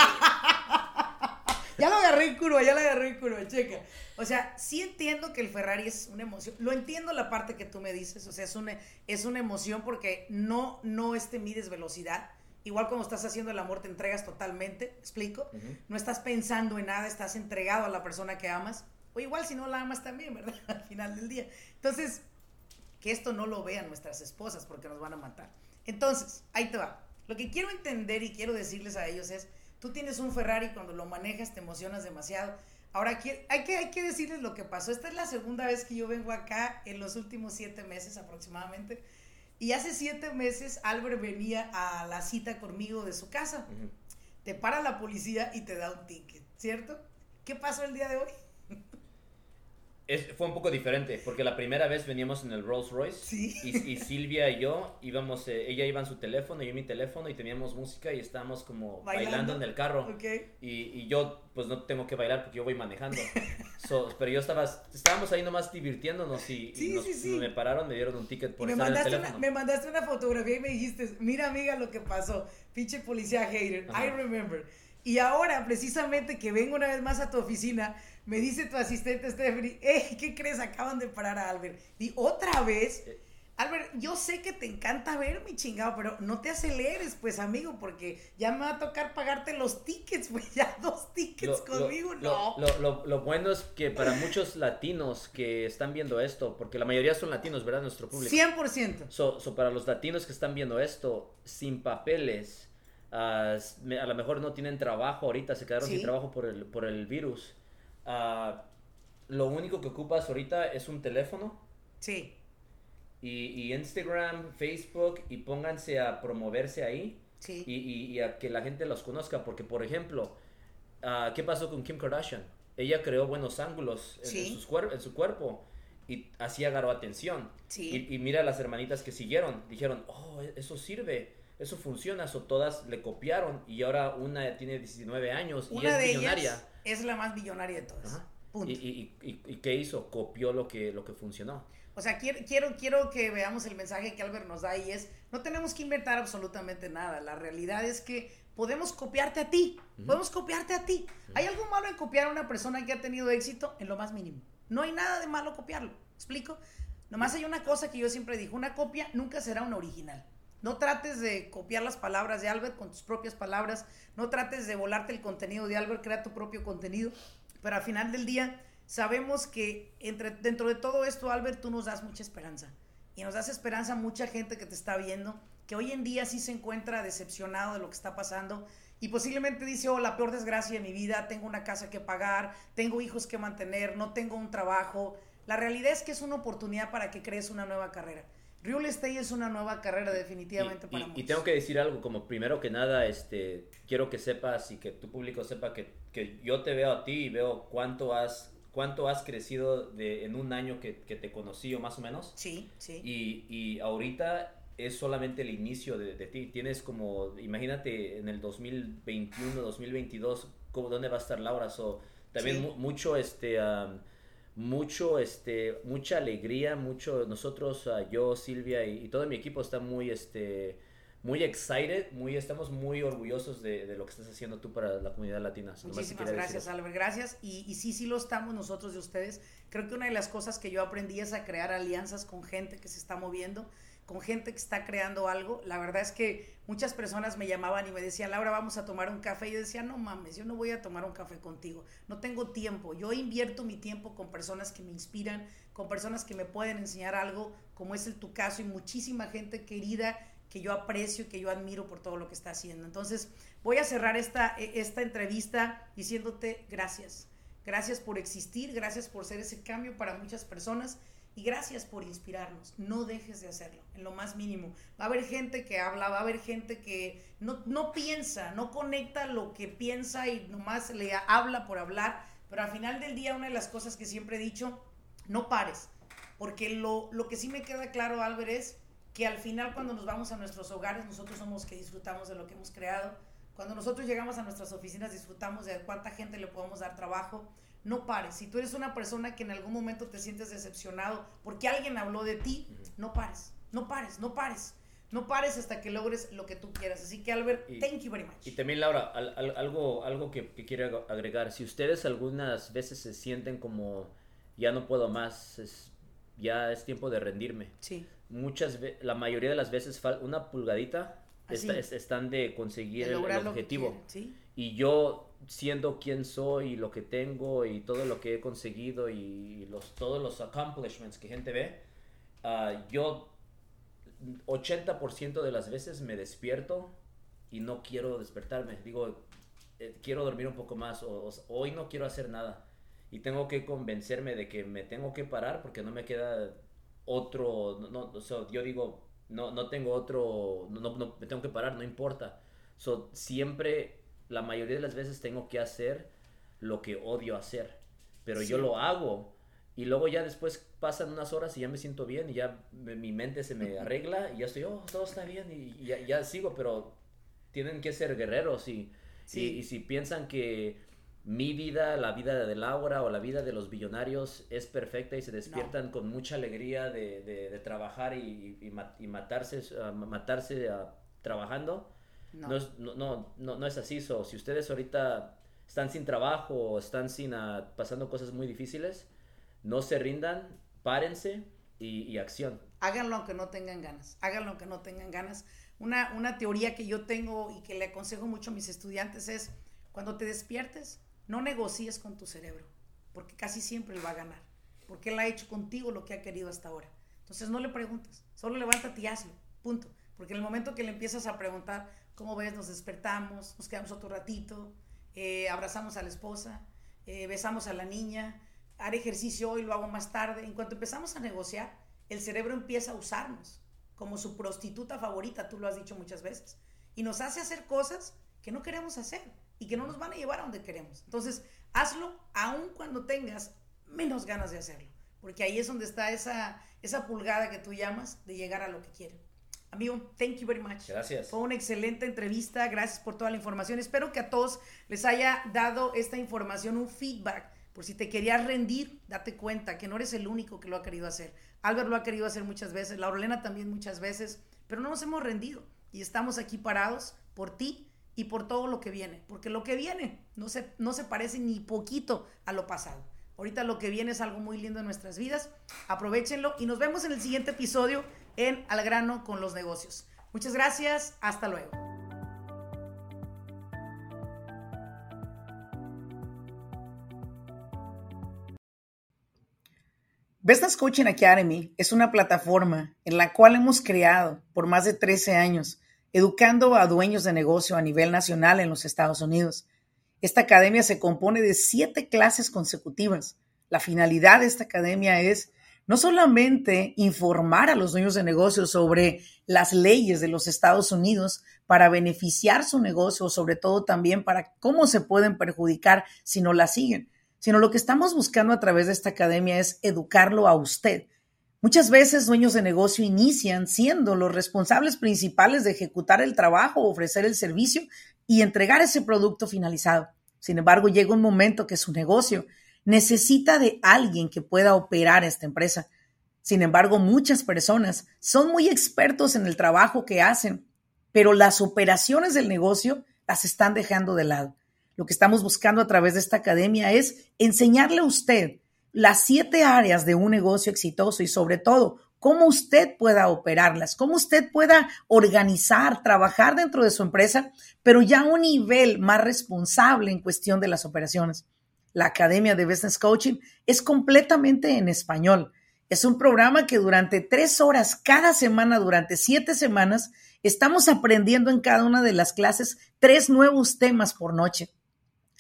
ya lo agarré en curva, ya lo agarré en curva, checa. O sea, sí entiendo que el Ferrari es una emoción. Lo entiendo la parte que tú me dices. O sea, es una, es una emoción porque no, no este mides velocidad Igual como estás haciendo el amor, te entregas totalmente, explico? No estás pensando en nada, estás entregado a la persona que amas. O igual si no la amas también, ¿verdad? Al final del día. Entonces, que esto no lo vean nuestras esposas porque nos van a matar. Entonces, ahí te va. Lo que quiero entender y quiero decirles a ellos es, tú tienes un Ferrari, cuando lo manejas te emocionas demasiado. Ahora, hay que, hay que decirles lo que pasó. Esta es la segunda vez que yo vengo acá en los últimos siete meses aproximadamente y hace siete meses Albert venía a la cita conmigo de su casa. Te para la policía y te da un ticket, ¿cierto? ¿Qué pasó el día de hoy? Fue un poco diferente, porque la primera vez veníamos en el Rolls Royce y, Silvia y yo íbamos, eh, ella iba en su teléfono, yo en mi teléfono y teníamos música y estábamos como bailando, en el carro. Y, yo pues no tengo que bailar porque yo voy manejando. pero yo estaba, estábamos ahí nomás divirtiéndonos y, me pararon, me dieron un ticket por estar en el teléfono. me mandaste una fotografía y me dijiste, mira amiga lo que pasó, pinche policía hater, I remember. Y ahora, precisamente que vengo una vez más a tu oficina, me dice tu asistente Stephanie, hey, ¿qué crees? Acaban de parar a Albert. Y otra vez, eh. Albert, yo sé que te encanta ver mi chingado, pero no te aceleres, pues, amigo, porque ya me va a tocar pagarte los tickets, pues, ya dos tickets conmigo, no. Lo, bueno es que para muchos latinos que están viendo esto, porque la mayoría son latinos, ¿verdad? Nuestro público. 100%. So, so para los latinos que están viendo esto, sin papeles, a lo mejor no tienen trabajo ahorita, se quedaron sin trabajo por el, por el virus. Ah, lo único que ocupas ahorita es un teléfono. Sí. Y, Instagram, Facebook, y pónganse a promoverse ahí. Sí. Y, a que la gente los conozca. Porque, por ejemplo, uh, ¿qué pasó con Kim Kardashian? Ella creó buenos ángulos en, en su cuerpo y así agarró atención. Sí. Y, mira las hermanitas que siguieron. Dijeron, oh, e-, eso sirve eso funciona, o todas le copiaron y ahora una tiene 19 años y es millonaria. Es la más millonaria de todas. ¿Y, y, y, qué hizo? Copió lo que, lo que funcionó. O sea, quiero, quiero, quiero que veamos el mensaje que Albert nos da y es, no tenemos que inventar absolutamente nada. La realidad es que podemos copiarte a ti. Podemos copiarte a ti. ¿Hay algo malo en copiar a una persona que ha tenido éxito? En lo más mínimo. No hay nada de malo copiarlo. ¿Explico? Nomás hay una cosa que yo siempre digo, una copia nunca será una original. No trates de copiar las palabras de Albert con tus propias palabras. No trates de volarte el contenido de Albert, crea tu propio contenido. Pero al final del día, sabemos que entre, dentro de todo esto, Albert, tú nos das mucha esperanza. Y nos das esperanza a mucha gente que te está viendo, que hoy en día sí se encuentra decepcionado de lo que está pasando. Y posiblemente dice, oh, la peor desgracia de mi vida, tengo una casa que pagar, tengo hijos que mantener, no tengo un trabajo. La realidad es que es una oportunidad para que crees una nueva carrera. Real estate es una nueva carrera definitivamente para y, Y tengo que decir algo, como primero que nada, este, quiero que sepas y que tu público sepa que, que yo te veo a ti y veo cuánto has, cuánto has crecido de, en un año que, que te conocí o más o menos. Sí, sí. Y, y ahorita es solamente el inicio de, de, ti. Tienes como, imagínate en el 2021, 2022, ¿dónde va a estar Laura? So, también mucho, este mucho, este, mucha alegría, mucho, nosotros, ah, yo, Silvia y, todo mi equipo está muy, este, muy excited, muy, estamos muy orgullosos de, lo que estás haciendo tú para la comunidad latina. Muchísimas gracias, Albert, gracias. Y, y sí, sí lo estamos nosotros de ustedes. Creo que una de las cosas que yo aprendí es a crear alianzas con gente que se está moviendo. Con gente que está creando algo. La verdad es que muchas personas me llamaban y me decían, Laura, vamos a tomar un café. Y yo decía, no mames, yo no voy a tomar un café contigo. No tengo tiempo. Yo invierto mi tiempo con personas que me inspiran, con personas que me pueden enseñar algo, como es el tu caso, y muchísima gente querida que yo aprecio y que yo admiro por todo lo que está haciendo. Entonces, voy a cerrar esta, e, esta entrevista diciéndote gracias. Gracias por existir, gracias por ser ese cambio para muchas personas y gracias por inspirarnos. No dejes de hacerlo, en lo más mínimo. Va a haber gente que habla, va a haber gente que no, no piensa, no conecta lo que piensa y nomás le habla por hablar. Pero al final del día, una de las cosas que siempre he dicho, no pares. Porque lo, lo que sí me queda claro, Albert, es que al final cuando nos vamos a nuestros hogares, nosotros somos que disfrutamos de lo que hemos creado. Cuando nosotros llegamos a nuestras oficinas, disfrutamos de cuánta gente le podemos dar trabajo no pares. Si tú eres una persona que en algún momento te sientes decepcionado porque alguien habló de ti, no pares, no pares, no pares. No pares hasta que logres lo que tú quieras. Así que, Albert, thank you very much. Y también, Laura, algo, algo que, quiero agregar. Si ustedes algunas veces se sienten como ya no puedo más, es, ya es tiempo de rendirme. Sí. Muchas la mayoría de las veces, una pulgadita están de conseguir el, objetivo. ¿Sí? Y yo siendo quien soy y lo que tengo y todo lo que he conseguido y los, todos los accomplishments que gente ve, uh, yo 80% de las veces me despierto y no quiero despertarme. Digo, eh, quiero dormir un poco más o, hoy no quiero hacer nada. Y tengo que convencerme de que me tengo que parar porque no me queda otro, no, yo digo, no, no tengo otro, no, no, me tengo que parar, no importa. So, siempre la mayoría de las veces tengo que hacer lo que odio hacer, pero yo lo hago. Y luego ya después pasan unas horas y ya me siento bien y ya mi mente se me arregla y ya estoy, oh, todo está bien y, ya, sigo, pero tienen que ser guerreros y, y, si piensan que mi vida, la vida de Laura o la vida de los billonarios es perfecta y se despiertan con mucha alegría de, trabajar y, matarse, matarse trabajando, no. No, es, no, no, es así. So, si ustedes ahorita están sin trabajo o están sin, ah, pasando cosas muy difíciles, no se rindan, párense y, acción. Háganlo aunque no tengan ganas. Háganlo aunque no tengan ganas. Una, una teoría que yo tengo y que le aconsejo mucho a mis estudiantes es, cuando te despiertes, no negocies con tu cerebro, porque casi siempre él va a ganar, porque él ha hecho contigo lo que ha querido hasta ahora. Entonces no le preguntes, solo levántate y hazlo, punto. Porque en el momento que le empiezas a preguntar, ¿Cómo ves? Nos despertamos, nos quedamos otro ratito, eh, abrazamos a la esposa, eh, besamos a la niña, haré ejercicio hoy, lo hago más tarde. En cuanto empezamos a negociar, el cerebro empieza a usarnos como su prostituta favorita, tú lo has dicho muchas veces, y nos hace hacer cosas que no queremos hacer y que no nos van a llevar a donde queremos. Entonces, hazlo aun cuando tengas menos ganas de hacerlo, porque ahí es donde está esa, esa pulgada que tú llamas de llegar a lo que quieren. Amigo, thank you very much. Gracias. Fue una excelente entrevista. Gracias por toda la información. Espero que a todos les haya dado esta información un feedback. Por si te querías rendir, date cuenta que no eres el único que lo ha querido hacer. Albert lo ha querido hacer muchas veces, Laurelena también muchas veces, pero no nos hemos rendido y estamos aquí parados por ti y por todo lo que viene, porque lo que viene no se, no se parece ni poquito a lo pasado. Ahorita lo que viene es algo muy lindo en nuestras vidas. Aprovechenlo y nos vemos en el siguiente episodio en Al grano con los negocios. Muchas gracias, hasta luego. Business Coaching Academy es una plataforma en la cual hemos creado por más de 13 años, educando a dueños de negocio a nivel nacional en los Estados Unidos. Esta academia se compone de siete clases consecutivas. La finalidad de esta academia es no solamente informar a los dueños de negocios sobre las leyes de los Estados Unidos para beneficiar su negocio, sobre todo también para cómo se pueden perjudicar si no la siguen, sino lo que estamos buscando a través de esta academia es educarlo a usted. Muchas veces dueños de negocio inician siendo los responsables principales de ejecutar el trabajo, ofrecer el servicio y entregar ese producto finalizado. Sin embargo, llega un momento que su negocio necesita de alguien que pueda operar esta empresa. Sin embargo, muchas personas son muy expertos en el trabajo que hacen, pero las operaciones del negocio las están dejando de lado. Lo que estamos buscando a través de esta academia es enseñarle a usted las siete áreas de un negocio exitoso y sobre todo cómo usted pueda operarlas, cómo usted pueda organizar, trabajar dentro de su empresa, pero ya a un nivel más responsable en cuestión de las operaciones. La Academia de Business Coaching es completamente en español. Es un programa que durante tres horas cada semana, durante siete semanas, estamos aprendiendo en cada una de las clases tres nuevos temas por noche.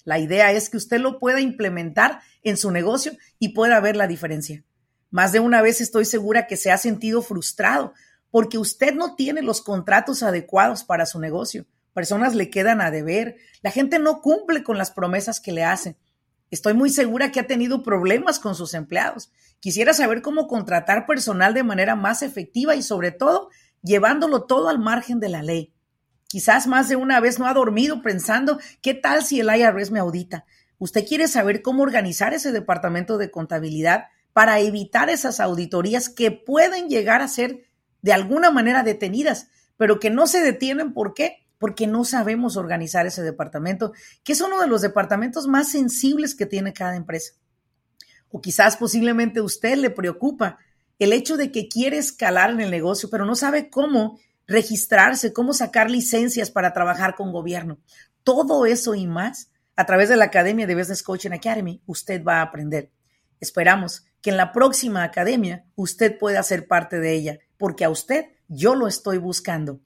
La idea es que usted lo pueda implementar en su negocio y pueda ver la diferencia. Más de una vez estoy segura que se ha sentido frustrado porque usted no tiene los contratos adecuados para su negocio. Personas le quedan a deber. La gente no cumple con las promesas que le hacen. Estoy muy segura que ha tenido problemas con sus empleados. Quisiera saber cómo contratar personal de manera más efectiva y sobre todo llevándolo todo al margen de la ley. Quizás más de una vez no ha dormido pensando, ¿qué tal si el IRS me audita? Usted quiere saber cómo organizar ese departamento de contabilidad para evitar esas auditorías que pueden llegar a ser de alguna manera detenidas, pero que no se detienen. ¿Por qué? Porque no sabemos organizar ese departamento, que es uno de los departamentos más sensibles que tiene cada empresa. O quizás posiblemente usted le preocupa el hecho de que quiere escalar en el negocio, pero no sabe cómo registrarse, cómo sacar licencias para trabajar con gobierno. Todo eso y más a través de la Academia de Business Coaching Academy usted va a aprender. Esperamos que en la próxima academia usted pueda ser parte de ella, porque a usted yo lo estoy buscando.